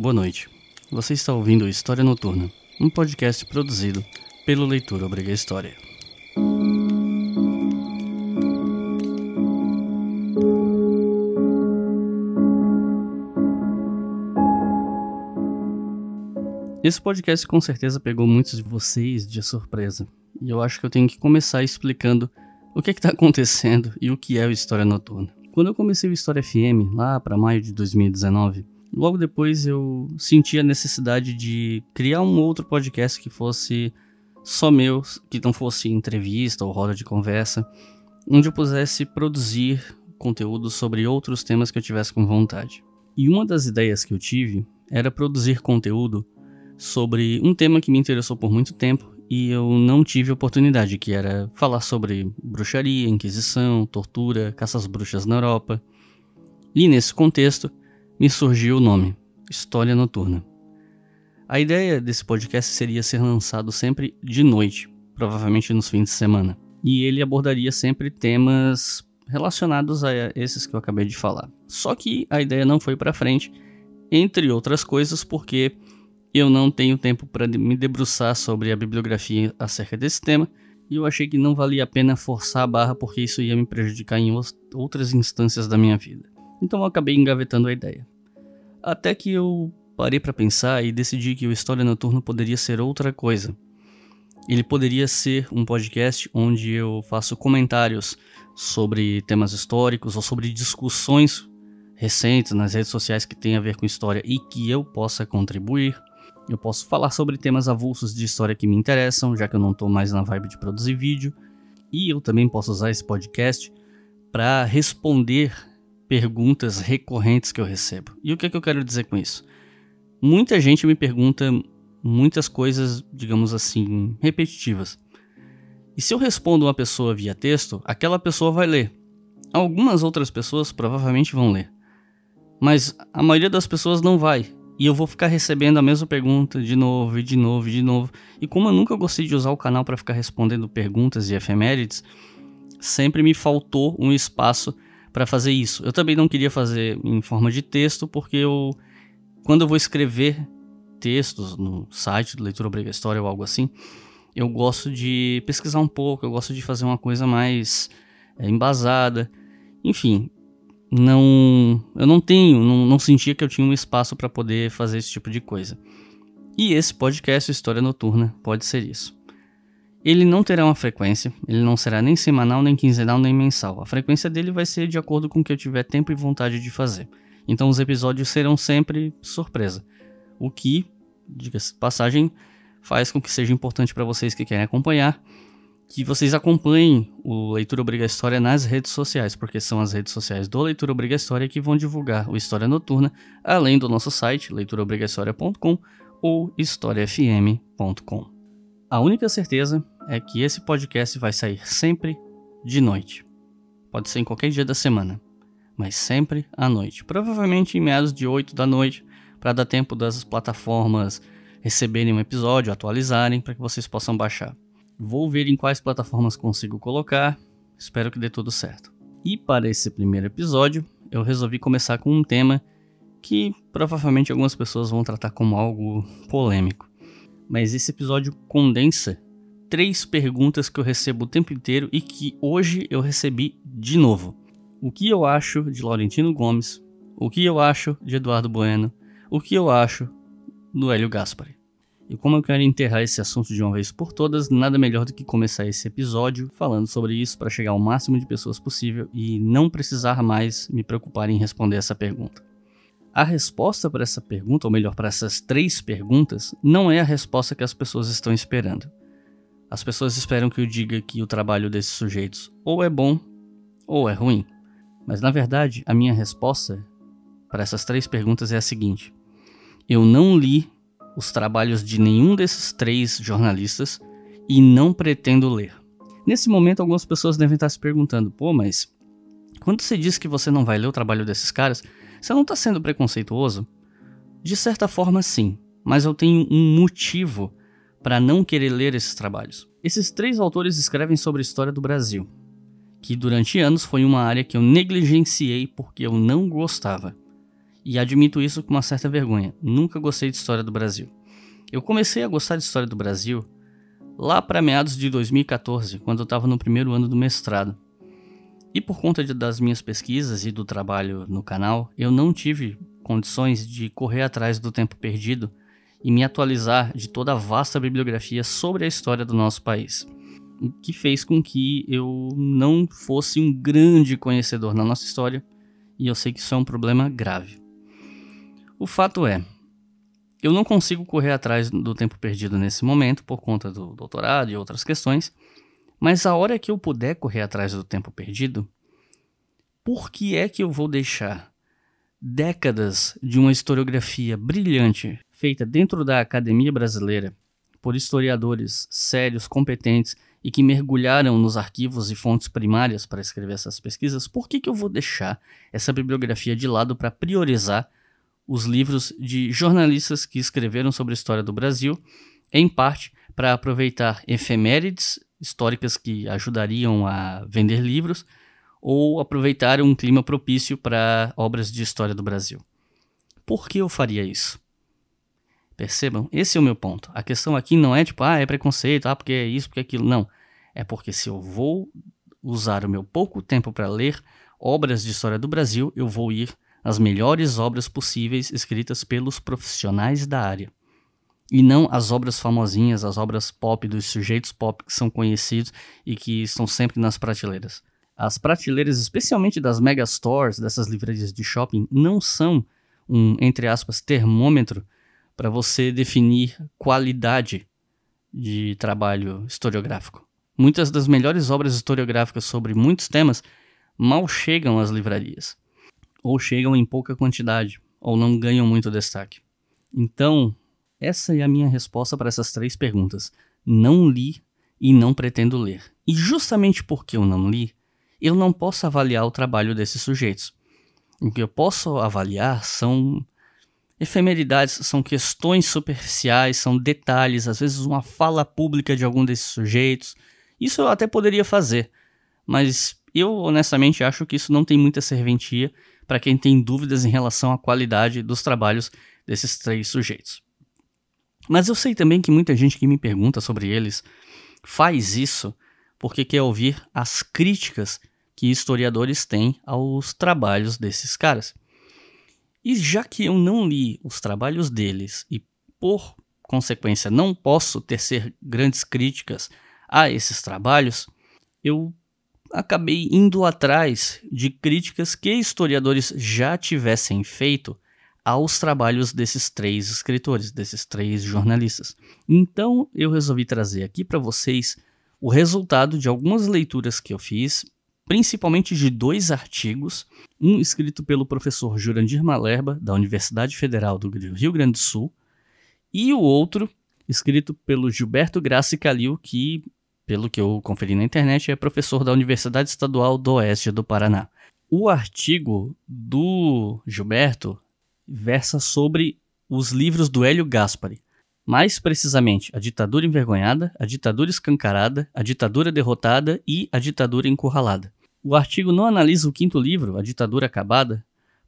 Boa noite. Você está ouvindo História Noturna, um podcast produzido pelo Leitura Obriga História. Esse podcast com certeza pegou muitos de vocês de surpresa, e eu acho que eu tenho que começar explicando o que é está acontecendo e o que é o História Noturna. Quando eu comecei o História FM, lá para maio de 2019, logo depois eu senti a necessidade de criar um outro podcast que fosse só meu, que não fosse entrevista ou roda de conversa, onde eu pudesse produzir conteúdo sobre outros temas que eu tivesse com vontade. E uma das ideias que eu tive era produzir conteúdo sobre um tema que me interessou por muito tempo e eu não tive oportunidade, que era falar sobre bruxaria, inquisição, tortura, caças bruxas na Europa. E nesse contexto me surgiu o nome, História Noturna. A ideia desse podcast seria ser lançado sempre de noite, provavelmente nos fins de semana, e ele abordaria sempre temas relacionados a esses que eu acabei de falar. Só que a ideia não foi para frente, entre outras coisas, porque eu não tenho tempo para me debruçar sobre a bibliografia acerca desse tema, e eu achei que não valia a pena forçar a barra porque isso ia me prejudicar em outras instâncias da minha vida. Então eu acabei engavetando a ideia. Até que eu parei para pensar e decidi que o História Noturna poderia ser outra coisa. Ele poderia ser um podcast onde eu faço comentários sobre temas históricos ou sobre discussões recentes nas redes sociais que têm a ver com história e que eu possa contribuir. Eu posso falar sobre temas avulsos de história que me interessam, já que eu não estou mais na vibe de produzir vídeo. E eu também posso usar esse podcast para responder perguntas recorrentes que eu recebo. E o que, é que eu quero dizer com isso? Muita gente me pergunta muitas coisas, digamos assim, repetitivas. E se eu respondo uma pessoa via texto, aquela pessoa vai ler. Algumas outras pessoas provavelmente vão ler. Mas a maioria das pessoas não vai. E eu vou ficar recebendo a mesma pergunta de novo, e de novo, e de novo. E como eu nunca gostei de usar o canal para ficar respondendo perguntas e efemérides, sempre me faltou um espaço para fazer isso. Eu também não queria fazer em forma de texto, porque eu, quando eu vou escrever textos no site do Leitura Obriga História ou algo assim, eu gosto de pesquisar um pouco, eu gosto de fazer uma coisa mais é, embasada. Enfim, não eu não tenho, não, não sentia que eu tinha um espaço para poder fazer esse tipo de coisa. E esse podcast História Noturna pode ser isso. Ele não terá uma frequência, ele não será nem semanal, nem quinzenal, nem mensal. A frequência dele vai ser de acordo com o que eu tiver tempo e vontade de fazer. Então os episódios serão sempre surpresa. O que, diga-se passagem, faz com que seja importante para vocês que querem acompanhar que vocês acompanhem o Leitura Obriga História nas redes sociais, porque são as redes sociais do Leitura Obriga História que vão divulgar o História Noturna, além do nosso site, leituraobrigahistoria.com ou historiafm.com. A única certeza é que esse podcast vai sair sempre de noite. Pode ser em qualquer dia da semana, mas sempre à noite. Provavelmente em meados de 8 da noite, para dar tempo das plataformas receberem um episódio, atualizarem, para que vocês possam baixar. Vou ver em quais plataformas consigo colocar, espero que dê tudo certo. E para esse primeiro episódio, eu resolvi começar com um tema que provavelmente algumas pessoas vão tratar como algo polêmico mas esse episódio condensa três perguntas que eu recebo o tempo inteiro e que hoje eu recebi de novo. O que eu acho de Laurentino Gomes? O que eu acho de Eduardo Bueno? O que eu acho do Hélio Gaspari? E como eu quero enterrar esse assunto de uma vez por todas, nada melhor do que começar esse episódio falando sobre isso para chegar ao máximo de pessoas possível e não precisar mais me preocupar em responder essa pergunta. A resposta para essa pergunta, ou melhor, para essas três perguntas, não é a resposta que as pessoas estão esperando. As pessoas esperam que eu diga que o trabalho desses sujeitos ou é bom ou é ruim. Mas na verdade, a minha resposta para essas três perguntas é a seguinte: eu não li os trabalhos de nenhum desses três jornalistas e não pretendo ler. Nesse momento, algumas pessoas devem estar se perguntando: pô, mas quando você diz que você não vai ler o trabalho desses caras, você não está sendo preconceituoso? De certa forma, sim, mas eu tenho um motivo para não querer ler esses trabalhos. Esses três autores escrevem sobre a história do Brasil, que durante anos foi uma área que eu negligenciei porque eu não gostava. E admito isso com uma certa vergonha. Nunca gostei de história do Brasil. Eu comecei a gostar de história do Brasil lá para meados de 2014, quando eu estava no primeiro ano do mestrado. E por conta de, das minhas pesquisas e do trabalho no canal, eu não tive condições de correr atrás do tempo perdido e me atualizar de toda a vasta bibliografia sobre a história do nosso país. O que fez com que eu não fosse um grande conhecedor na nossa história, e eu sei que isso é um problema grave. O fato é, eu não consigo correr atrás do tempo perdido nesse momento por conta do doutorado e outras questões, mas a hora que eu puder correr atrás do tempo perdido, por que é que eu vou deixar décadas de uma historiografia brilhante feita dentro da academia brasileira por historiadores sérios, competentes e que mergulharam nos arquivos e fontes primárias para escrever essas pesquisas, por que, que eu vou deixar essa bibliografia de lado para priorizar os livros de jornalistas que escreveram sobre a história do Brasil, em parte para aproveitar efemérides históricas que ajudariam a vender livros ou aproveitar um clima propício para obras de história do Brasil. Por que eu faria isso? Percebam, esse é o meu ponto. A questão aqui não é tipo, ah, é preconceito, ah, porque é isso, porque é aquilo. Não. É porque se eu vou usar o meu pouco tempo para ler obras de história do Brasil, eu vou ir as melhores obras possíveis escritas pelos profissionais da área. E não as obras famosinhas, as obras pop dos sujeitos pop que são conhecidos e que estão sempre nas prateleiras. As prateleiras, especialmente das megastores, dessas livrarias de shopping, não são um, entre aspas, termômetro para você definir qualidade de trabalho historiográfico. Muitas das melhores obras historiográficas sobre muitos temas mal chegam às livrarias ou chegam em pouca quantidade, ou não ganham muito destaque. Então, essa é a minha resposta para essas três perguntas. Não li e não pretendo ler. E justamente porque eu não li, eu não posso avaliar o trabalho desses sujeitos. O que eu posso avaliar são efemeridades, são questões superficiais, são detalhes, às vezes uma fala pública de algum desses sujeitos. Isso eu até poderia fazer, mas eu honestamente acho que isso não tem muita serventia para quem tem dúvidas em relação à qualidade dos trabalhos desses três sujeitos. Mas eu sei também que muita gente que me pergunta sobre eles faz isso porque quer ouvir as críticas que historiadores têm aos trabalhos desses caras. E já que eu não li os trabalhos deles e, por consequência, não posso tecer grandes críticas a esses trabalhos, eu acabei indo atrás de críticas que historiadores já tivessem feito aos trabalhos desses três escritores, desses três jornalistas. Então eu resolvi trazer aqui para vocês o resultado de algumas leituras que eu fiz, principalmente de dois artigos, um escrito pelo professor Jurandir Malerba, da Universidade Federal do Rio Grande do Sul, e o outro escrito pelo Gilberto Graça Calil, que pelo que eu conferi na internet, é professor da Universidade Estadual do Oeste do Paraná. O artigo do Gilberto versa sobre os livros do Hélio Gaspari, mais precisamente A Ditadura Envergonhada, A Ditadura Escancarada, A Ditadura Derrotada e A Ditadura Encurralada. O artigo não analisa o quinto livro, A Ditadura Acabada,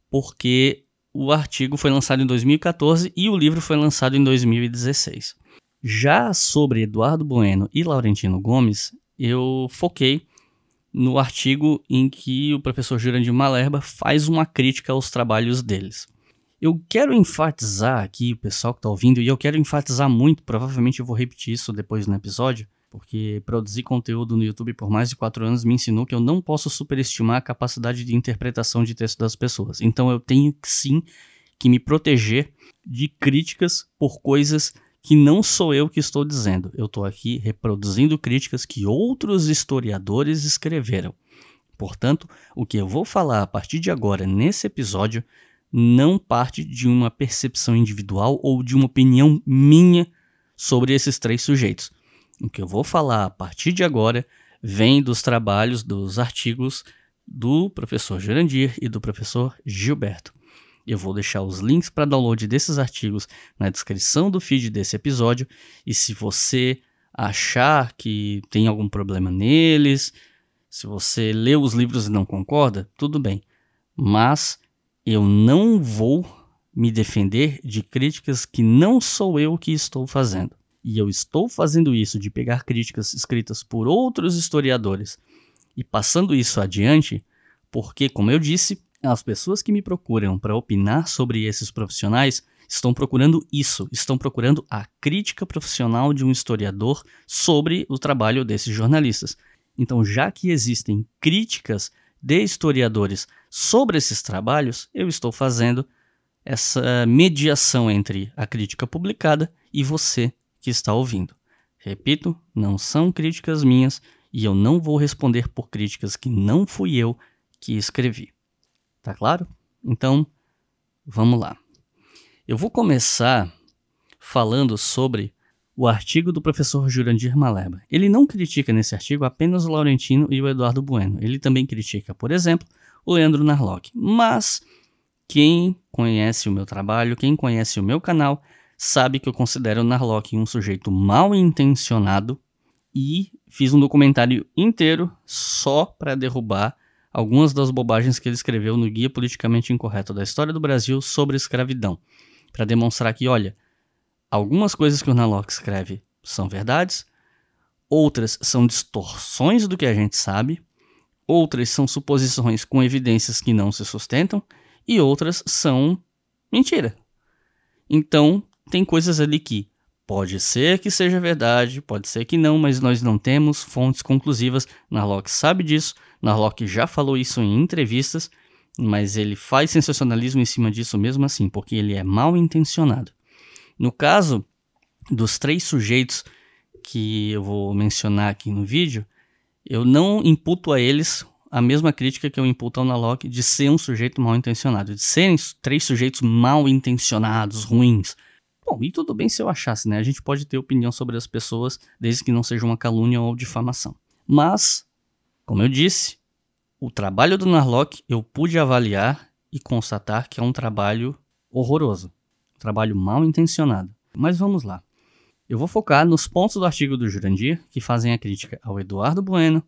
porque o artigo foi lançado em 2014 e o livro foi lançado em 2016. Já sobre Eduardo Bueno e Laurentino Gomes, eu foquei no artigo em que o professor Jurandir Malerba faz uma crítica aos trabalhos deles. Eu quero enfatizar aqui, o pessoal que está ouvindo, e eu quero enfatizar muito, provavelmente eu vou repetir isso depois no episódio, porque produzir conteúdo no YouTube por mais de quatro anos me ensinou que eu não posso superestimar a capacidade de interpretação de texto das pessoas. Então eu tenho sim que me proteger de críticas por coisas que não sou eu que estou dizendo, eu estou aqui reproduzindo críticas que outros historiadores escreveram. Portanto, o que eu vou falar a partir de agora nesse episódio não parte de uma percepção individual ou de uma opinião minha sobre esses três sujeitos. O que eu vou falar a partir de agora vem dos trabalhos, dos artigos do professor Jurandir e do professor Gilberto. Eu vou deixar os links para download desses artigos na descrição do feed desse episódio. E se você achar que tem algum problema neles, se você leu os livros e não concorda, tudo bem. Mas eu não vou me defender de críticas que não sou eu que estou fazendo. E eu estou fazendo isso de pegar críticas escritas por outros historiadores e passando isso adiante, porque, como eu disse, as pessoas que me procuram para opinar sobre esses profissionais estão procurando isso, estão procurando a crítica profissional de um historiador sobre o trabalho desses jornalistas. Então, já que existem críticas de historiadores sobre esses trabalhos, eu estou fazendo essa mediação entre a crítica publicada e você que está ouvindo. Repito, não são críticas minhas e eu não vou responder por críticas que não fui eu que escrevi. Tá claro? Então, vamos lá. Eu vou começar falando sobre o artigo do professor Jurandir Maleba. Ele não critica nesse artigo apenas o Laurentino e o Eduardo Bueno. Ele também critica, por exemplo, o Leandro Narlock. Mas quem conhece o meu trabalho, quem conhece o meu canal, sabe que eu considero o Narlock um sujeito mal intencionado e fiz um documentário inteiro só para derrubar algumas das bobagens que ele escreveu no Guia Politicamente Incorreto da História do Brasil sobre escravidão, para demonstrar que, olha, algumas coisas que o Narlock escreve são verdades, outras são distorções do que a gente sabe, outras são suposições com evidências que não se sustentam e outras são mentira. Então, tem coisas ali que Pode ser que seja verdade, pode ser que não, mas nós não temos fontes conclusivas. Narlock sabe disso, Narlock já falou isso em entrevistas, mas ele faz sensacionalismo em cima disso mesmo assim, porque ele é mal intencionado. No caso dos três sujeitos que eu vou mencionar aqui no vídeo, eu não imputo a eles a mesma crítica que eu imputo ao Narlock de ser um sujeito mal intencionado, de serem três sujeitos mal intencionados, ruins. Bom, e tudo bem se eu achasse, né? A gente pode ter opinião sobre as pessoas, desde que não seja uma calúnia ou difamação. Mas, como eu disse, o trabalho do Narlock eu pude avaliar e constatar que é um trabalho horroroso, um trabalho mal intencionado. Mas vamos lá. Eu vou focar nos pontos do artigo do Jurandir que fazem a crítica ao Eduardo Bueno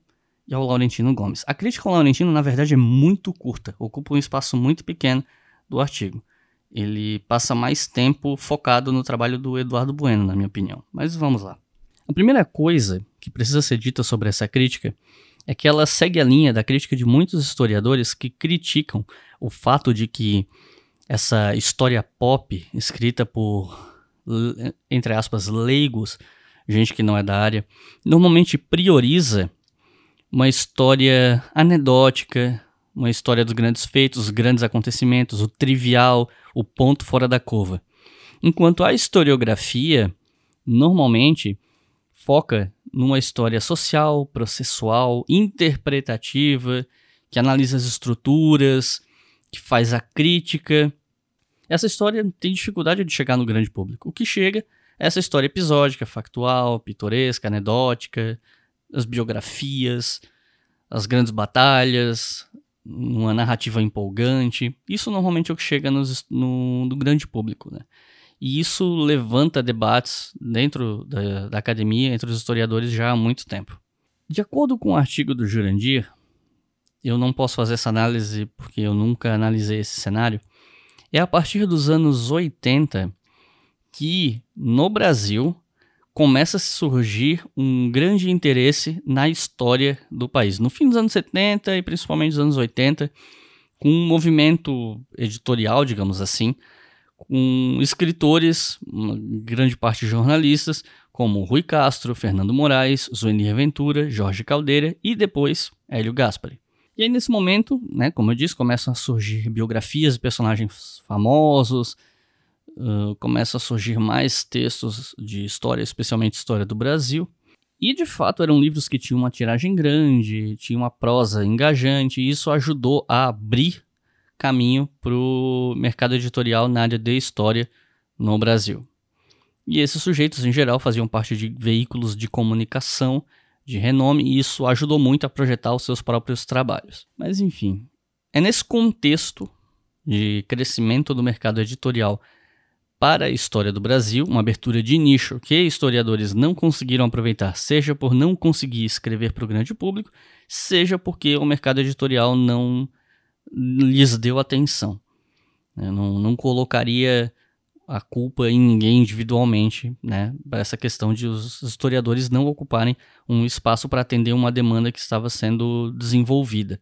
e ao Laurentino Gomes. A crítica ao Laurentino, na verdade, é muito curta, ocupa um espaço muito pequeno do artigo ele passa mais tempo focado no trabalho do Eduardo Bueno, na minha opinião. Mas vamos lá. A primeira coisa que precisa ser dita sobre essa crítica é que ela segue a linha da crítica de muitos historiadores que criticam o fato de que essa história pop escrita por, entre aspas, leigos, gente que não é da área, normalmente prioriza uma história anedótica, uma história dos grandes feitos, os grandes acontecimentos, o trivial, o ponto fora da curva. Enquanto a historiografia normalmente foca numa história social, processual, interpretativa, que analisa as estruturas, que faz a crítica. Essa história tem dificuldade de chegar no grande público. O que chega é essa história episódica, factual, pitoresca, anedótica, as biografias, as grandes batalhas, uma narrativa empolgante. Isso normalmente é o que chega nos, no, no grande público, né? E isso levanta debates dentro da, da, academia, entre os historiadores, já há muito tempo. De acordo com o artigo do Jurandir, eu não posso fazer essa análise porque eu nunca analisei esse cenário. É a partir dos anos 80 que, no Brasil, começa a surgir um grande interesse na história do país. No fim dos anos 70 e principalmente dos anos 80, com um movimento editorial, digamos assim, com escritores, grande parte jornalistas, como Rui Castro, Fernando Moraes, Zuenir Ventura, Jorge Caldeira e depois Hélio Gaspari. E aí nesse momento, né, como eu disse, começam a surgir biografias de personagens famosos, uh, começam a surgir mais textos de história, especialmente história do Brasil. E de fato eram livros que tinham uma tiragem grande, tinham uma prosa engajante, e isso ajudou a abrir caminho para o mercado editorial na área de história no Brasil. E esses sujeitos, em geral, faziam parte de veículos de comunicação de renome, e isso ajudou muito a projetar os seus próprios trabalhos. Mas enfim, é nesse contexto de crescimento do mercado editorial para a história do Brasil, uma abertura de nicho que historiadores não conseguiram aproveitar, seja por não conseguir escrever para o grande público, seja porque o mercado editorial não lhes deu atenção. Eu não, não colocaria a culpa em ninguém individualmente, né, essa questão de os historiadores não ocuparem um espaço para atender uma demanda que estava sendo desenvolvida.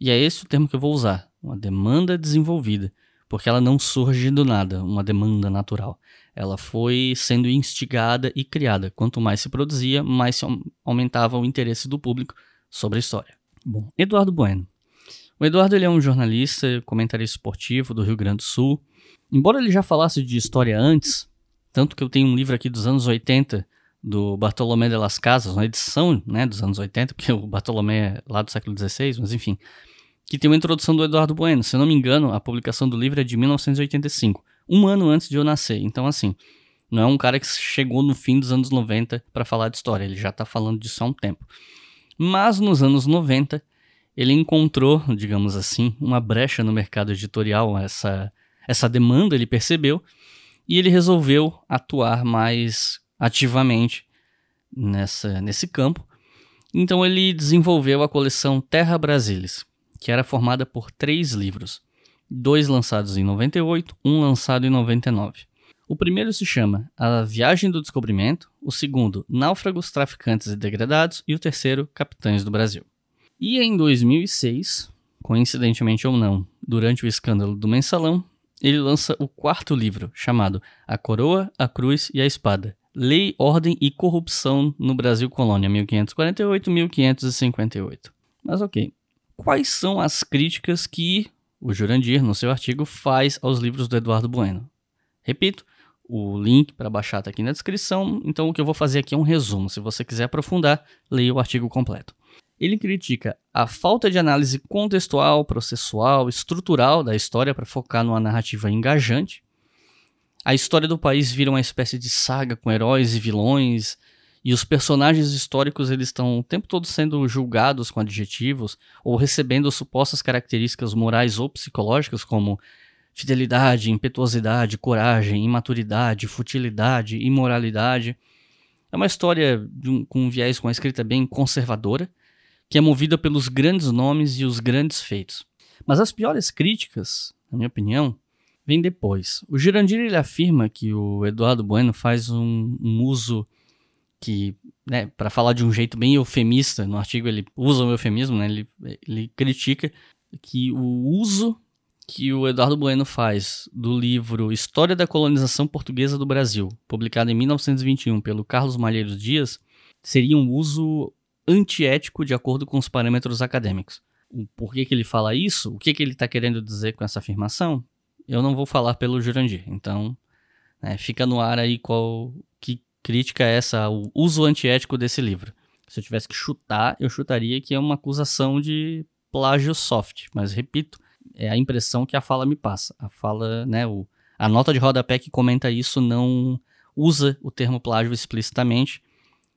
E é esse o termo que eu vou usar, uma demanda desenvolvida, porque ela não surge do nada, uma demanda natural. Ela foi sendo instigada e criada. Quanto mais se produzia, mais se aumentava o interesse do público sobre a história. Bom, Eduardo Bueno. O Eduardo ele é um jornalista, comentarista esportivo do Rio Grande do Sul. Embora ele já falasse de história antes, tanto que eu tenho um livro aqui dos anos 80 do Bartolomé de las Casas, uma edição né, dos anos 80, porque o Bartolomé é lá do século XVI, mas enfim, que tem uma introdução do Eduardo Bueno. Se eu não me engano, a publicação do livro é de 1985, um ano antes de eu nascer. Então, assim, não é um cara que chegou no fim dos anos 90 para falar de história, ele já está falando disso há um tempo. Mas nos anos 90, ele encontrou, digamos assim, uma brecha no mercado editorial, essa, essa demanda ele percebeu, e ele resolveu atuar mais ativamente nessa, nesse campo. Então ele desenvolveu a coleção Terra Brasilis, que era formada por três livros, dois lançados em 98, um lançado em 99. O primeiro se chama A Viagem do Descobrimento, o segundo Náufragos, Traficantes e Degradados e o terceiro Capitães do Brasil. E em 2006, coincidentemente ou não, durante o escândalo do mensalão, ele lança o quarto livro, chamado A Coroa, a Cruz e a Espada. Lei, Ordem e Corrupção no Brasil Colônia, 1548-1558. Mas ok, quais são as críticas que o Jurandir, no seu artigo, faz aos livros do Eduardo Bueno? Repito, o link para baixar está aqui na descrição, então o que eu vou fazer aqui é um resumo. Se você quiser aprofundar, leia o artigo completo. Ele critica a falta de análise contextual, processual, estrutural da história para focar numa narrativa engajante. A história do país vira uma espécie de saga com heróis e vilões, e os personagens históricos eles estão o tempo todo sendo julgados com adjetivos ou recebendo supostas características morais ou psicológicas como fidelidade, impetuosidade, coragem, imaturidade, futilidade, imoralidade. É uma história um, com um viés com uma escrita bem conservadora que é movida pelos grandes nomes e os grandes feitos. Mas as piores críticas, na minha opinião, vêm depois. O Girandir ele afirma que o Eduardo Bueno faz um, um uso que, né, para falar de um jeito bem eufemista, no artigo ele usa o eufemismo, né, ele, ele critica que o uso que o Eduardo Bueno faz do livro História da Colonização Portuguesa do Brasil, publicado em 1921 pelo Carlos Malheiros Dias, seria um uso antiético de acordo com os parâmetros acadêmicos. Porquê que ele fala isso? O que, que ele está querendo dizer com essa afirmação? Eu não vou falar pelo Jurandir. Então, né, fica no ar aí qual que crítica é essa, o uso antiético desse livro. Se eu tivesse que chutar, eu chutaria que é uma acusação de plágio soft. Mas repito, é a impressão que a fala me passa. A fala, né, o, a nota de rodapé que comenta isso não usa o termo plágio explicitamente.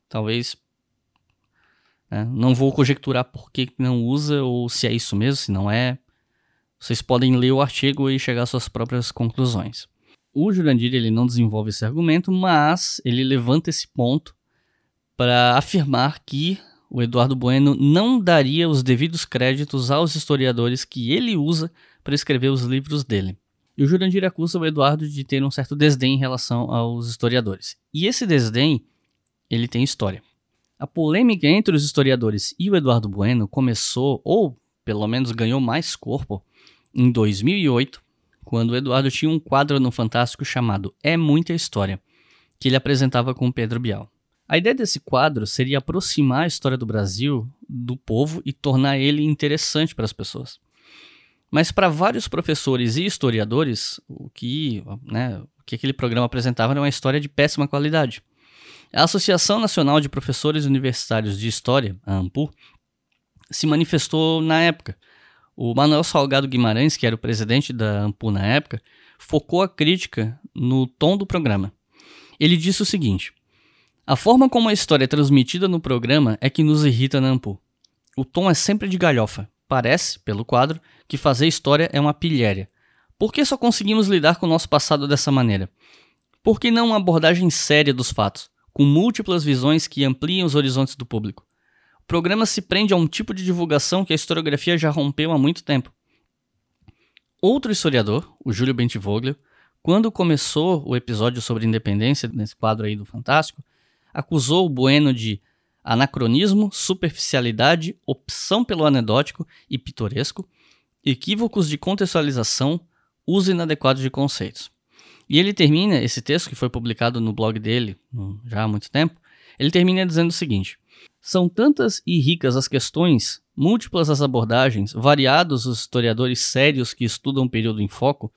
Talvez né? Não vou conjecturar por que não usa ou se é isso mesmo, se não é. Vocês podem ler o artigo e chegar às suas próprias conclusões. O Jurandir ele não desenvolve esse argumento, mas ele levanta esse ponto para afirmar que o Eduardo Bueno não daria os devidos créditos aos historiadores que ele usa para escrever os livros dele. E o Jurandir acusa o Eduardo de ter um certo desdém em relação aos historiadores. E esse desdém, ele tem história. A polêmica entre os historiadores e o Eduardo Bueno começou, ou pelo menos ganhou mais corpo, em 2008, quando o Eduardo tinha um quadro no Fantástico chamado É Muita História, que ele apresentava com Pedro Bial. A ideia desse quadro seria aproximar a história do Brasil do povo e tornar ele interessante para as pessoas. Mas para vários professores e historiadores, o que, né, o que aquele programa apresentava era uma história de péssima qualidade. A Associação Nacional de Professores Universitários de História, a ANPU, se manifestou na época. O Manuel Salgado Guimarães, que era o presidente da ANPU na época, focou a crítica no tom do programa. Ele disse o seguinte: A forma como a história é transmitida no programa é que nos irrita na ANPU. O tom é sempre de galhofa. Parece, pelo quadro, que fazer história é uma pilhéria. Por que só conseguimos lidar com o nosso passado dessa maneira? Por que não uma abordagem séria dos fatos? Com múltiplas visões que ampliam os horizontes do público. O programa se prende a um tipo de divulgação que a historiografia já rompeu há muito tempo. outro historiador, o Júlio Bentivoglio, quando começou o episódio sobre independência, nesse quadro aí do Fantástico, acusou o Bueno de anacronismo, superficialidade, opção pelo anedótico e pitoresco, equívocos de contextualização, uso inadequado de conceitos. E ele termina esse texto, que foi publicado no blog dele já há muito tempo, ele termina dizendo o seguinte: São tantas e ricas as questões, múltiplas as abordagens, variados os historiadores sérios que estudam o período em foco.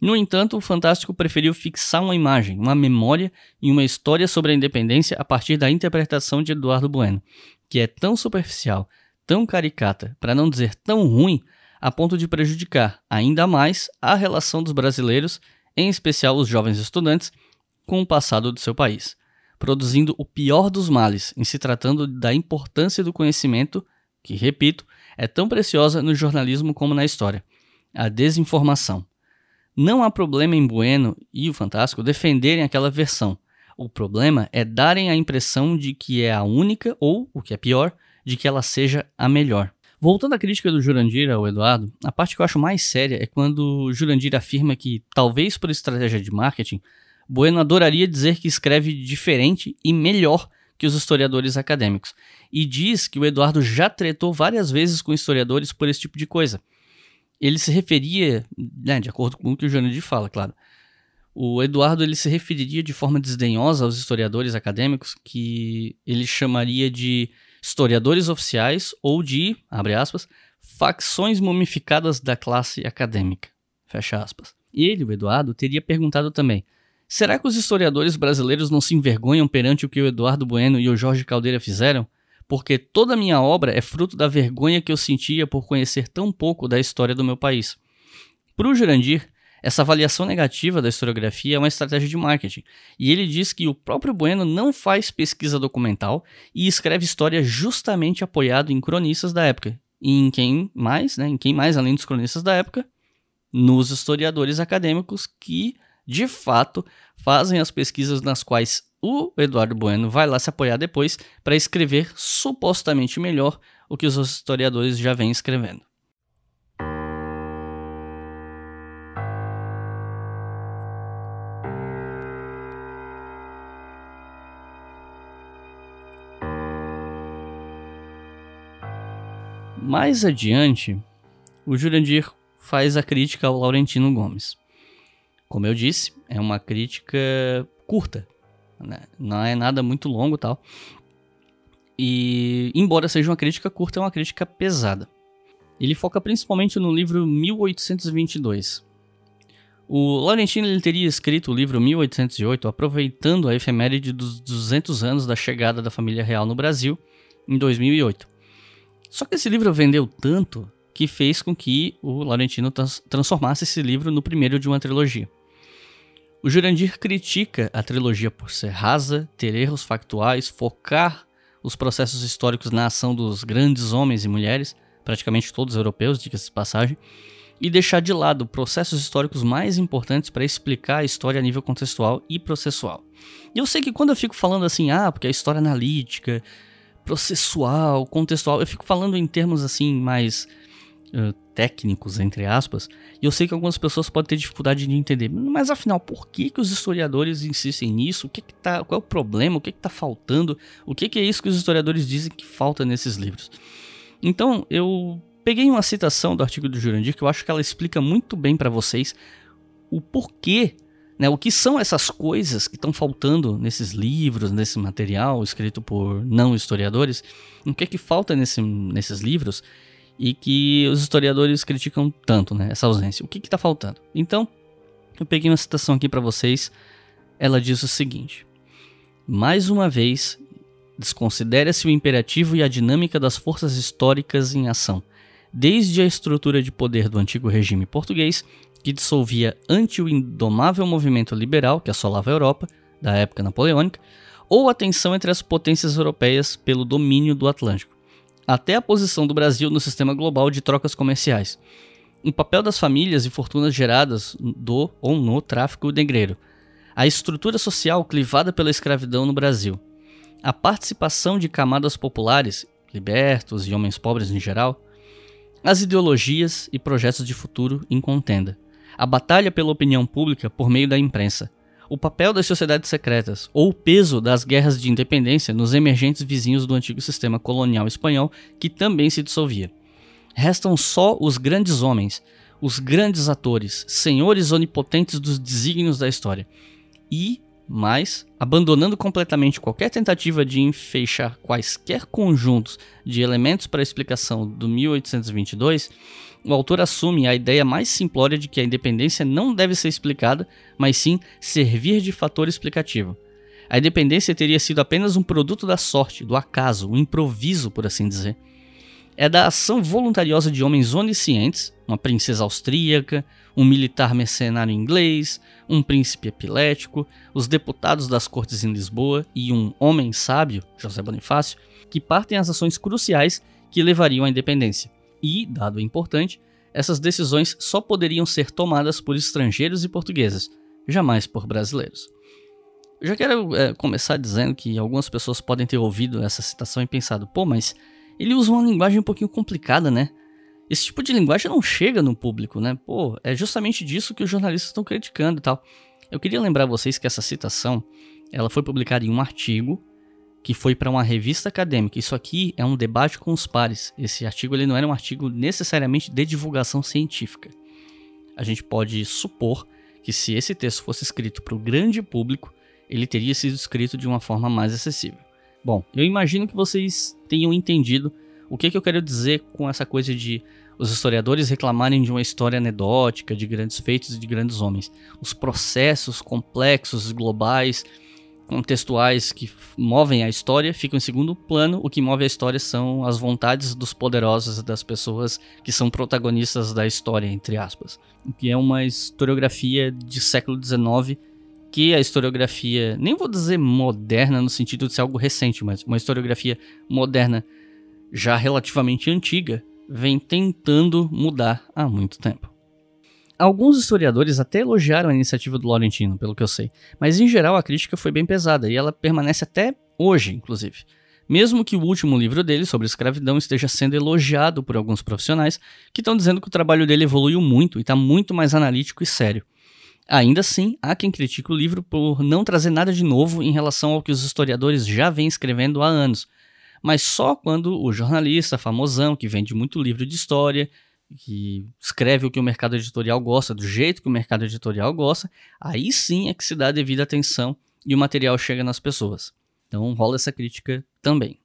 No entanto, o Fantástico preferiu fixar uma imagem, uma memória e uma história sobre a independência a partir da interpretação de Eduardo Bueno, que é tão superficial, tão caricata, para não dizer tão ruim, a ponto de prejudicar ainda mais a relação dos brasileiros, em especial os jovens estudantes, com o passado do seu país, produzindo o pior dos males em se tratando da importância do conhecimento, que, repito, é tão preciosa no jornalismo como na história, a desinformação. Não há problema em Bueno e o Fantástico defenderem aquela versão. O problema é darem a impressão de que é a única ou, o que é pior, de que ela seja a melhor. Voltando à crítica do Jurandir ao Eduardo, a parte que eu acho mais séria é quando o Jurandir afirma que, talvez por estratégia de marketing, Bueno adoraria dizer que escreve diferente e melhor que os historiadores acadêmicos, e diz que o Eduardo já tretou várias vezes com historiadores por esse tipo de coisa. Ele se referia, né, de acordo com o que o Jurandir fala, claro, o Eduardo ele se referiria de forma desdenhosa aos historiadores acadêmicos que ele chamaria de historiadores oficiais ou de, abre aspas, facções mumificadas da classe acadêmica, fecha aspas. Ele, o Eduardo, teria perguntado também: será que os historiadores brasileiros não se envergonham perante o que o Eduardo Bueno e o Jorge Caldeira fizeram? Porque toda a minha obra é fruto da vergonha que eu sentia por conhecer tão pouco da história do meu país. Para o Jurandir, essa avaliação negativa da historiografia é uma estratégia de marketing, e ele diz que o próprio Bueno não faz pesquisa documental e escreve história justamente apoiado em cronistas da época. E em quem mais, né? Em quem mais além dos cronistas da época? Nos historiadores acadêmicos que, de fato, fazem as pesquisas nas quais o Eduardo Bueno vai lá se apoiar depois para escrever supostamente melhor o que os historiadores já vêm escrevendo. Mais adiante, o Jurandir faz a crítica ao Laurentino Gomes. Como eu disse, é uma crítica curta, né? não é nada muito longo tal. E, embora seja uma crítica curta, é uma crítica pesada. Ele foca principalmente no livro 1822. O Laurentino ele teria escrito o livro 1808 aproveitando a efeméride dos 200 anos da chegada da família real no Brasil em 2008. Só que esse livro vendeu tanto que fez com que o Laurentino trans transformasse esse livro no primeiro de uma trilogia. O Jurandir critica a trilogia por ser rasa, ter erros factuais, focar os processos históricos na ação dos grandes homens e mulheres, praticamente todos europeus, diga-se passagem, e deixar de lado processos históricos mais importantes para explicar a história a nível contextual e processual. E eu sei que quando eu fico falando assim, ah, porque a história analítica, processual, contextual. Eu fico falando em termos assim mais uh, técnicos, entre aspas, e eu sei que algumas pessoas podem ter dificuldade de entender. Mas afinal, por que, que os historiadores insistem nisso? O que, que tá, qual é o problema? O que está faltando? O que, que é isso que os historiadores dizem que falta nesses livros? Então, eu peguei uma citação do artigo do Jurandir que eu acho que ela explica muito bem para vocês o porquê né, o que são essas coisas que estão faltando nesses livros, nesse material escrito por não historiadores? O que é que falta nesse, nesses livros e que os historiadores criticam tanto, né, essa ausência? O que está faltando? Então, eu peguei uma citação aqui para vocês. Ela diz o seguinte: Mais uma vez, desconsidera-se o imperativo e a dinâmica das forças históricas em ação, desde a estrutura de poder do antigo regime português que dissolvia ante o indomável movimento liberal que assolava a Europa, da época napoleônica, ou a tensão entre as potências europeias pelo domínio do Atlântico, até a posição do Brasil no sistema global de trocas comerciais, o papel das famílias e fortunas geradas do ou no tráfico negreiro, a estrutura social clivada pela escravidão no Brasil, a participação de camadas populares, libertos e homens pobres em geral, as ideologias e projetos de futuro em contenda, a batalha pela opinião pública por meio da imprensa, o papel das sociedades secretas ou o peso das guerras de independência nos emergentes vizinhos do antigo sistema colonial espanhol que também se dissolvia. Restam só os grandes homens, os grandes atores, senhores onipotentes dos desígnios da história. E, mais, abandonando completamente qualquer tentativa de enfeixar quaisquer conjuntos de elementos para a explicação do 1822, o autor assume a ideia mais simplória de que a independência não deve ser explicada, mas sim servir de fator explicativo. A independência teria sido apenas um produto da sorte, do acaso, um improviso, por assim dizer. É da ação voluntariosa de homens oniscientes, uma princesa austríaca, um militar mercenário inglês, um príncipe epilético, os deputados das cortes em Lisboa e um homem sábio, José Bonifácio, que partem as ações cruciais que levariam à independência. E, dado importante, essas decisões só poderiam ser tomadas por estrangeiros e portugueses, jamais por brasileiros. Eu já quero é, começar dizendo que algumas pessoas podem ter ouvido essa citação e pensado, pô, mas ele usa uma linguagem um pouquinho complicada, né? Esse tipo de linguagem não chega no público, né? Pô, é justamente disso que os jornalistas estão criticando e tal. Eu queria lembrar vocês que essa citação, ela foi publicada em um artigo que foi para uma revista acadêmica. Isso aqui é um debate com os pares. Esse artigo ele não era um artigo necessariamente de divulgação científica. A gente pode supor que se esse texto fosse escrito para o grande público, ele teria sido escrito de uma forma mais acessível. Bom, eu imagino que vocês tenham entendido o que, que eu quero dizer com essa coisa de os historiadores reclamarem de uma história anedótica, de grandes feitos e de grandes homens. Os processos complexos, globais, contextuais que movem a história ficam em segundo plano. O que move a história são as vontades dos poderosos das pessoas que são protagonistas da história, entre aspas. Que é uma historiografia de século XIX que a historiografia, nem vou dizer moderna no sentido de ser algo recente, mas uma historiografia moderna já relativamente antiga, vem tentando mudar há muito tempo. Alguns historiadores até elogiaram a iniciativa do Laurentino, pelo que eu sei, mas em geral a crítica foi bem pesada e ela permanece até hoje, inclusive. Mesmo que o último livro dele sobre escravidão esteja sendo elogiado por alguns profissionais que estão dizendo que o trabalho dele evoluiu muito e está muito mais analítico e sério. Ainda assim, há quem critique o livro por não trazer nada de novo em relação ao que os historiadores já vêm escrevendo há anos, mas só quando o jornalista famosão, que vende muito livro de história, que escreve o que o mercado editorial gosta, do jeito que o mercado editorial gosta, aí sim é que se dá a devida atenção e o material chega nas pessoas. Então rola essa crítica também.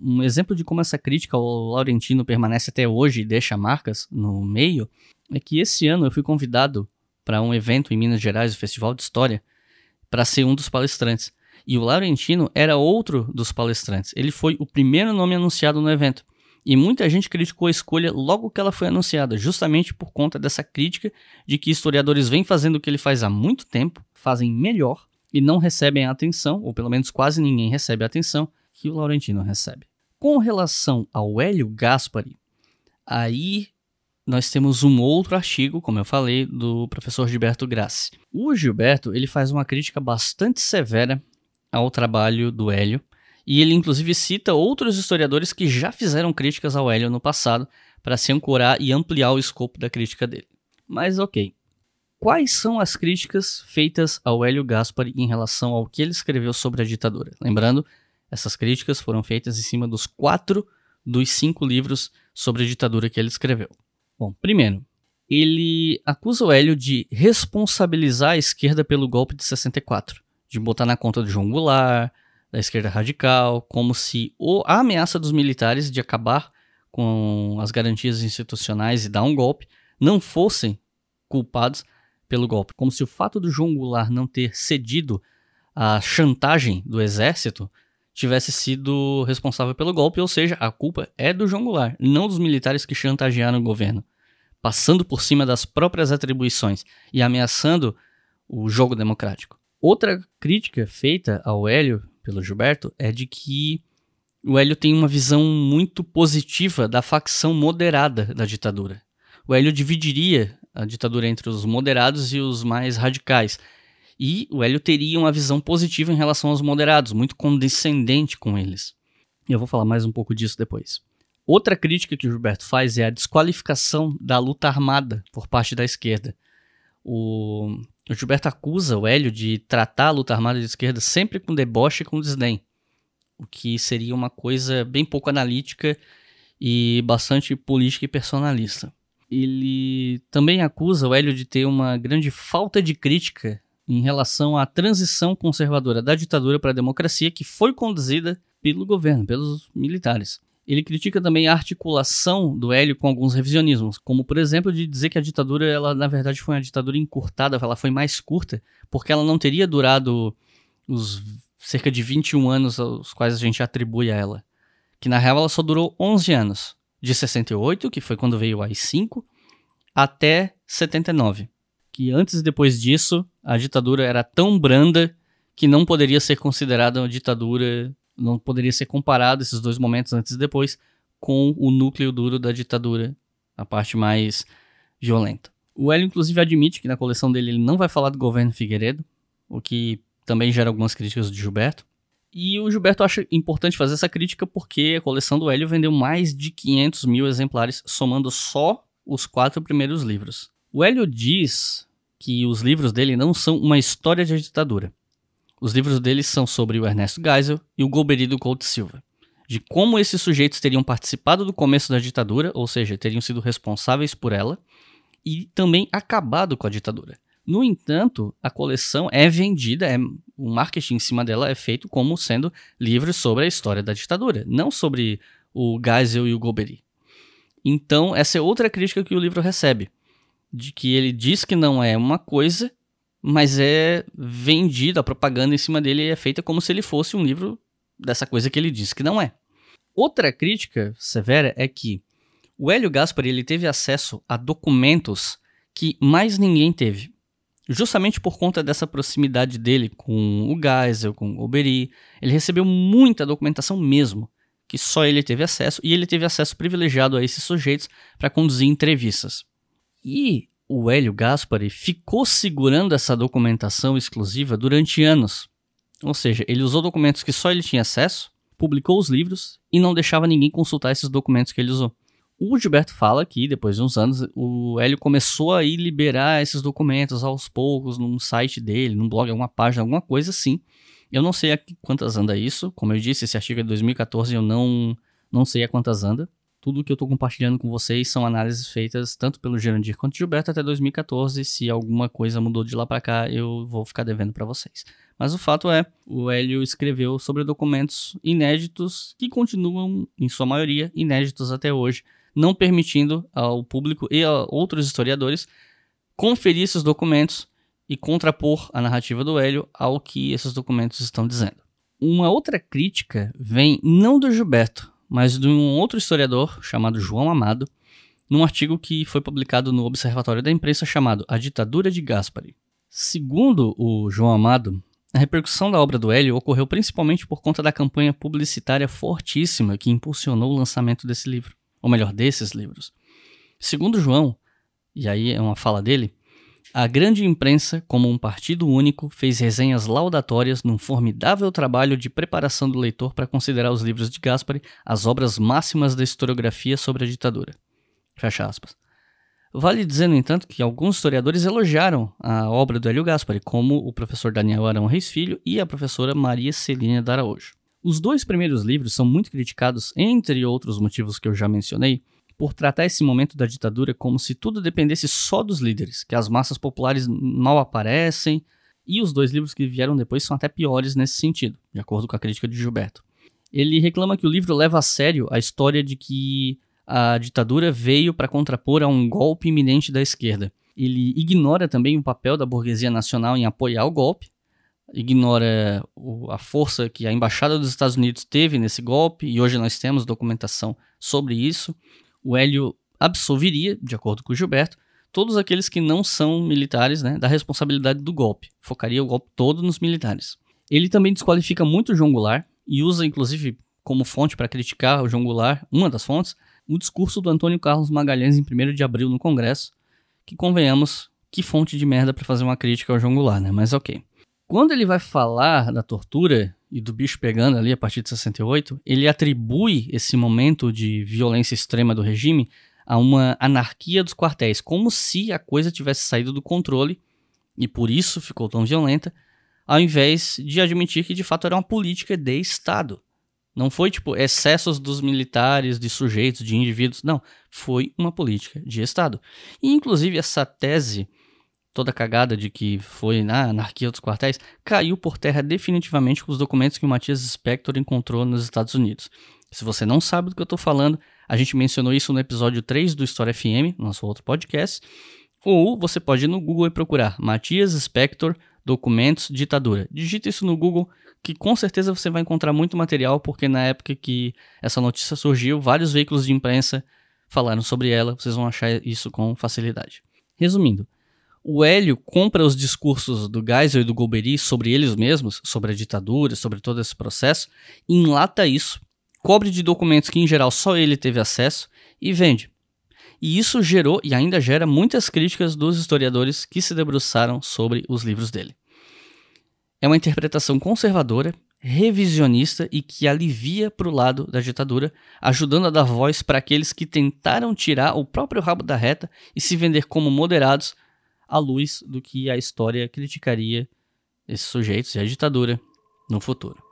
Um exemplo de como essa crítica ao Laurentino permanece até hoje e deixa marcas no meio é que esse ano eu fui convidado para um evento em Minas Gerais, o Festival de História, para ser um dos palestrantes. E o Laurentino era outro dos palestrantes. Ele foi o primeiro nome anunciado no evento. E muita gente criticou a escolha logo que ela foi anunciada, justamente por conta dessa crítica de que historiadores vêm fazendo o que ele faz há muito tempo, fazem melhor e não recebem a atenção, ou pelo menos quase ninguém recebe a atenção que o Laurentino recebe. Com relação ao Hélio Gaspari, aí nós temos um outro artigo, como eu falei, do professor Gilberto Grassi. O Gilberto ele faz uma crítica bastante severa ao trabalho do Hélio, e ele inclusive cita outros historiadores que já fizeram críticas ao Hélio no passado para se ancorar e ampliar o escopo da crítica dele. Mas ok. Quais são as críticas feitas ao Hélio Gaspari em relação ao que ele escreveu sobre a ditadura? Lembrando, essas críticas foram feitas em cima dos quatro dos cinco livros sobre a ditadura que ele escreveu. Bom, primeiro, ele acusa o Hélio de responsabilizar a esquerda pelo golpe de 64, de botar na conta do João Goulart, da esquerda radical, como se a ameaça dos militares de acabar com as garantias institucionais e dar um golpe não fossem culpados pelo golpe, como se o fato do João Goulart não ter cedido à chantagem do exército tivesse sido responsável pelo golpe, ou seja, a culpa é do João Goulart, não dos militares que chantagearam o governo, passando por cima das próprias atribuições e ameaçando o jogo democrático. Outra crítica feita ao Hélio pelo Gilberto é de que o Hélio tem uma visão muito positiva da facção moderada da ditadura. O Hélio dividiria a ditadura entre os moderados e os mais radicais. E o Hélio teria uma visão positiva em relação aos moderados, muito condescendente com eles. Eu vou falar mais um pouco disso depois. Outra crítica que o Gilberto faz é a desqualificação da luta armada por parte da esquerda. O, o Gilberto acusa o Hélio de tratar a luta armada de esquerda sempre com deboche e com desdém, o que seria uma coisa bem pouco analítica e bastante política e personalista. Ele também acusa o Hélio de ter uma grande falta de crítica em relação à transição conservadora da ditadura para a democracia que foi conduzida pelo governo, pelos militares. Ele critica também a articulação do Hélio com alguns revisionismos, como por exemplo de dizer que a ditadura, ela na verdade foi uma ditadura encurtada, ela foi mais curta, porque ela não teria durado os cerca de 21 anos aos quais a gente atribui a ela que na real ela só durou 11 anos, de 68, que foi quando veio o AI-5, até 79, que antes e depois disso a ditadura era tão branda que não poderia ser considerada uma ditadura, não poderia ser comparado esses dois momentos antes e depois com o núcleo duro da ditadura, a parte mais violenta. O Hélio inclusive admite que na coleção dele ele não vai falar do governo Figueiredo, o que também gera algumas críticas de Gilberto. E o Gilberto acha importante fazer essa crítica porque a coleção do Hélio vendeu mais de 500 mil exemplares, somando só os quatro primeiros livros. O Hélio diz que os livros dele não são uma história de ditadura. Os livros dele são sobre o Ernesto Geisel e o Golbery do Couto Silva, de como esses sujeitos teriam participado do começo da ditadura, ou seja, teriam sido responsáveis por ela, e também acabado com a ditadura. No entanto, a coleção é vendida, é, o marketing em cima dela é feito como sendo livros sobre a história da ditadura, não sobre o Geisel e o Golbery. Então, essa é outra crítica que o livro recebe, de que ele diz que não é uma coisa, mas é vendido, a propaganda em cima dele é feita como se ele fosse um livro dessa coisa que ele diz que não é. Outra crítica severa é que o Hélio Gaspar ele teve acesso a documentos que mais ninguém teve justamente por conta dessa proximidade dele com o Geisel, com o Oberý, ele recebeu muita documentação mesmo, que só ele teve acesso, e ele teve acesso privilegiado a esses sujeitos para conduzir entrevistas. E o Hélio Gaspari ficou segurando essa documentação exclusiva durante anos. Ou seja, ele usou documentos que só ele tinha acesso, publicou os livros e não deixava ninguém consultar esses documentos que ele usou. O Gilberto fala que, depois de uns anos, o Hélio começou a liberar esses documentos aos poucos num site dele, num blog, alguma página, alguma coisa assim. Eu não sei a quantas anda isso. Como eu disse, esse artigo é de 2014 eu não, não sei a quantas anda. Tudo que eu estou compartilhando com vocês são análises feitas tanto pelo Gerandir quanto Gilberto até 2014. Se alguma coisa mudou de lá para cá, eu vou ficar devendo para vocês. Mas o fato é, o Hélio escreveu sobre documentos inéditos que continuam, em sua maioria, inéditos até hoje não permitindo ao público e a outros historiadores conferir esses documentos e contrapor a narrativa do Hélio ao que esses documentos estão dizendo. Uma outra crítica vem não do Gilberto, mas de um outro historiador chamado João Amado, num artigo que foi publicado no Observatório da Imprensa chamado A Ditadura de Gaspari. Segundo o João Amado, a repercussão da obra do Hélio ocorreu principalmente por conta da campanha publicitária fortíssima que impulsionou o lançamento desse livro ou melhor, desses livros. Segundo João, e aí é uma fala dele, a grande imprensa, como um partido único, fez resenhas laudatórias num formidável trabalho de preparação do leitor para considerar os livros de Gaspari as obras máximas da historiografia sobre a ditadura. Fecha aspas. Vale dizer, no entanto, que alguns historiadores elogiaram a obra do Hélio Gaspari, como o professor Daniel Arão Reis Filho e a professora Maria Celina Daraújo. Os dois primeiros livros são muito criticados, entre outros motivos que eu já mencionei, por tratar esse momento da ditadura como se tudo dependesse só dos líderes, que as massas populares mal aparecem, e os dois livros que vieram depois são até piores nesse sentido, de acordo com a crítica de Gilberto. Ele reclama que o livro leva a sério a história de que a ditadura veio para contrapor a um golpe iminente da esquerda. Ele ignora também o papel da burguesia nacional em apoiar o golpe, ignora a força que a embaixada dos Estados Unidos teve nesse golpe e hoje nós temos documentação sobre isso. O Hélio absolveria, de acordo com o Gilberto, todos aqueles que não são militares né, da responsabilidade do golpe. Focaria o golpe todo nos militares. Ele também desqualifica muito o João Goulart e usa, inclusive, como fonte para criticar o João Goulart, uma das fontes, o discurso do Antônio Carlos Magalhães em 1 de abril no Congresso, que convenhamos, que fonte de merda para fazer uma crítica ao João Goulart, né? Mas ok. Quando ele vai falar da tortura e do bicho pegando ali a partir de 68, ele atribui esse momento de violência extrema do regime a uma anarquia dos quartéis, como se a coisa tivesse saído do controle e por isso ficou tão violenta, ao invés de admitir que de fato era uma política de Estado. Não foi tipo excessos dos militares, de sujeitos, de indivíduos. Não. Foi uma política de Estado. E inclusive essa tese, toda cagada de que foi na anarquia dos quartéis, caiu por terra definitivamente com os documentos que o Matias Spector encontrou nos Estados Unidos. Se você não sabe do que eu estou falando, a gente mencionou isso no episódio 3 do História FM, nosso outro podcast. Ou você pode ir no Google e procurar Matias Spector documentos ditadura. Digita isso no Google que com certeza você vai encontrar muito material, porque na época que essa notícia surgiu, vários veículos de imprensa falaram sobre ela, vocês vão achar isso com facilidade. Resumindo, o Hélio compra os discursos do Geisel e do Golbery sobre eles mesmos, sobre a ditadura, sobre todo esse processo, enlata isso, cobre de documentos que em geral só ele teve acesso e vende. E isso gerou e ainda gera muitas críticas dos historiadores que se debruçaram sobre os livros dele. É uma interpretação conservadora, revisionista e que alivia para o lado da ditadura, ajudando a dar voz para aqueles que tentaram tirar o próprio rabo da reta e se vender como moderados à luz do que a história criticaria esses sujeitos e a ditadura no futuro.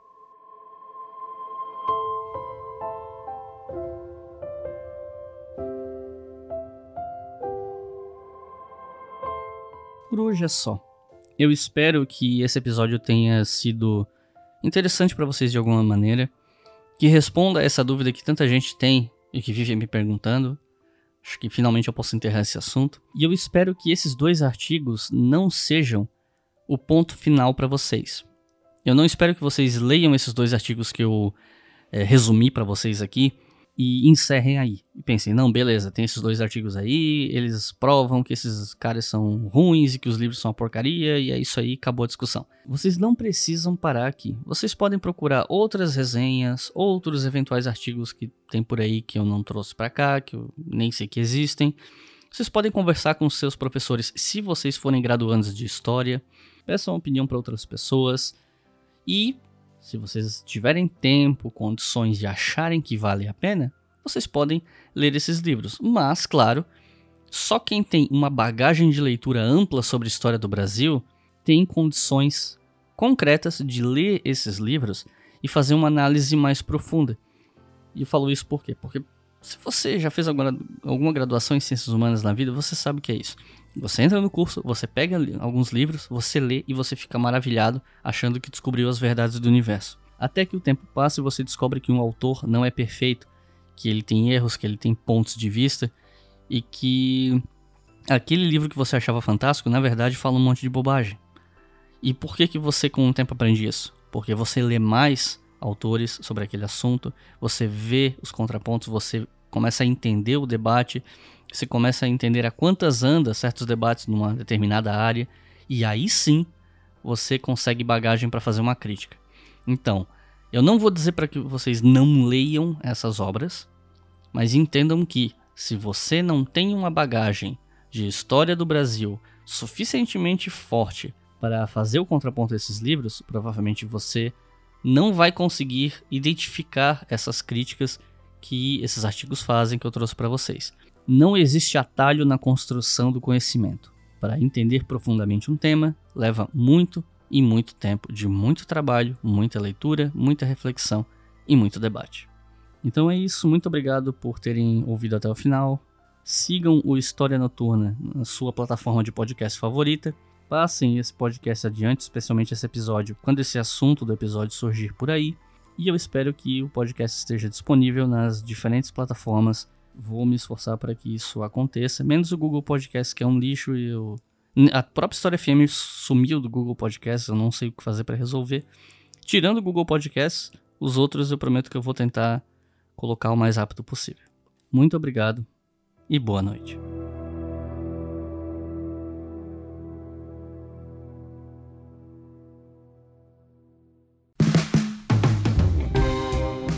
Por hoje é só. Eu espero que esse episódio tenha sido interessante para vocês de alguma maneira, que responda a essa dúvida que tanta gente tem e que vive me perguntando. Acho que finalmente eu posso enterrar esse assunto. E eu espero que esses dois artigos não sejam o ponto final para vocês. Eu não espero que vocês leiam esses dois artigos que eu é, resumi para vocês aqui e encerrem aí. E pensem, não, beleza, tem esses dois artigos aí, eles provam que esses caras são ruins e que os livros são uma porcaria, e é isso aí, acabou a discussão. Vocês não precisam parar aqui. Vocês podem procurar outras resenhas, outros eventuais artigos que tem por aí que eu não trouxe para cá, que eu nem sei que existem. Vocês podem conversar com seus professores se vocês forem graduandos de história, peçam opinião para outras pessoas e se vocês tiverem tempo, condições e acharem que vale a pena, vocês podem ler esses livros. Mas, claro, só quem tem uma bagagem de leitura ampla sobre a história do Brasil tem condições concretas de ler esses livros e fazer uma análise mais profunda. E eu falo isso por quê? Porque se você já fez alguma, alguma graduação em ciências humanas na vida, você sabe o que é isso. Você entra no curso, você pega alguns livros, você lê e você fica maravilhado, achando que descobriu as verdades do universo. Até que o tempo passa e você descobre que um autor não é perfeito, que ele tem erros, que ele tem pontos de vista e que aquele livro que você achava fantástico, na verdade, fala um monte de bobagem. E por que que você com o tempo aprende isso? Porque você lê mais autores sobre aquele assunto, você vê os contrapontos, você começa a entender o debate, você começa a entender a quantas anda certos debates numa determinada área, e aí sim você consegue bagagem para fazer uma crítica. Então, eu não vou dizer para que vocês não leiam essas obras, mas entendam que se você não tem uma bagagem de história do Brasil suficientemente forte para fazer o contraponto desses livros, provavelmente você não vai conseguir identificar essas críticas que esses artigos fazem que eu trouxe para vocês. Não existe atalho na construção do conhecimento. Para entender profundamente um tema, leva muito e muito tempo de muito trabalho, muita leitura, muita reflexão e muito debate. Então é isso, muito obrigado por terem ouvido até o final. Sigam o História Noturna na sua plataforma de podcast favorita. Passem esse podcast adiante, especialmente esse episódio, quando esse assunto do episódio surgir por aí. E eu espero que o podcast esteja disponível nas diferentes plataformas. Vou me esforçar para que isso aconteça, menos o Google Podcast, que é um lixo e eu... a própria História FM sumiu do Google Podcast, eu não sei o que fazer para resolver. Tirando o Google Podcast, os outros eu prometo que eu vou tentar colocar o mais rápido possível. Muito obrigado e boa noite.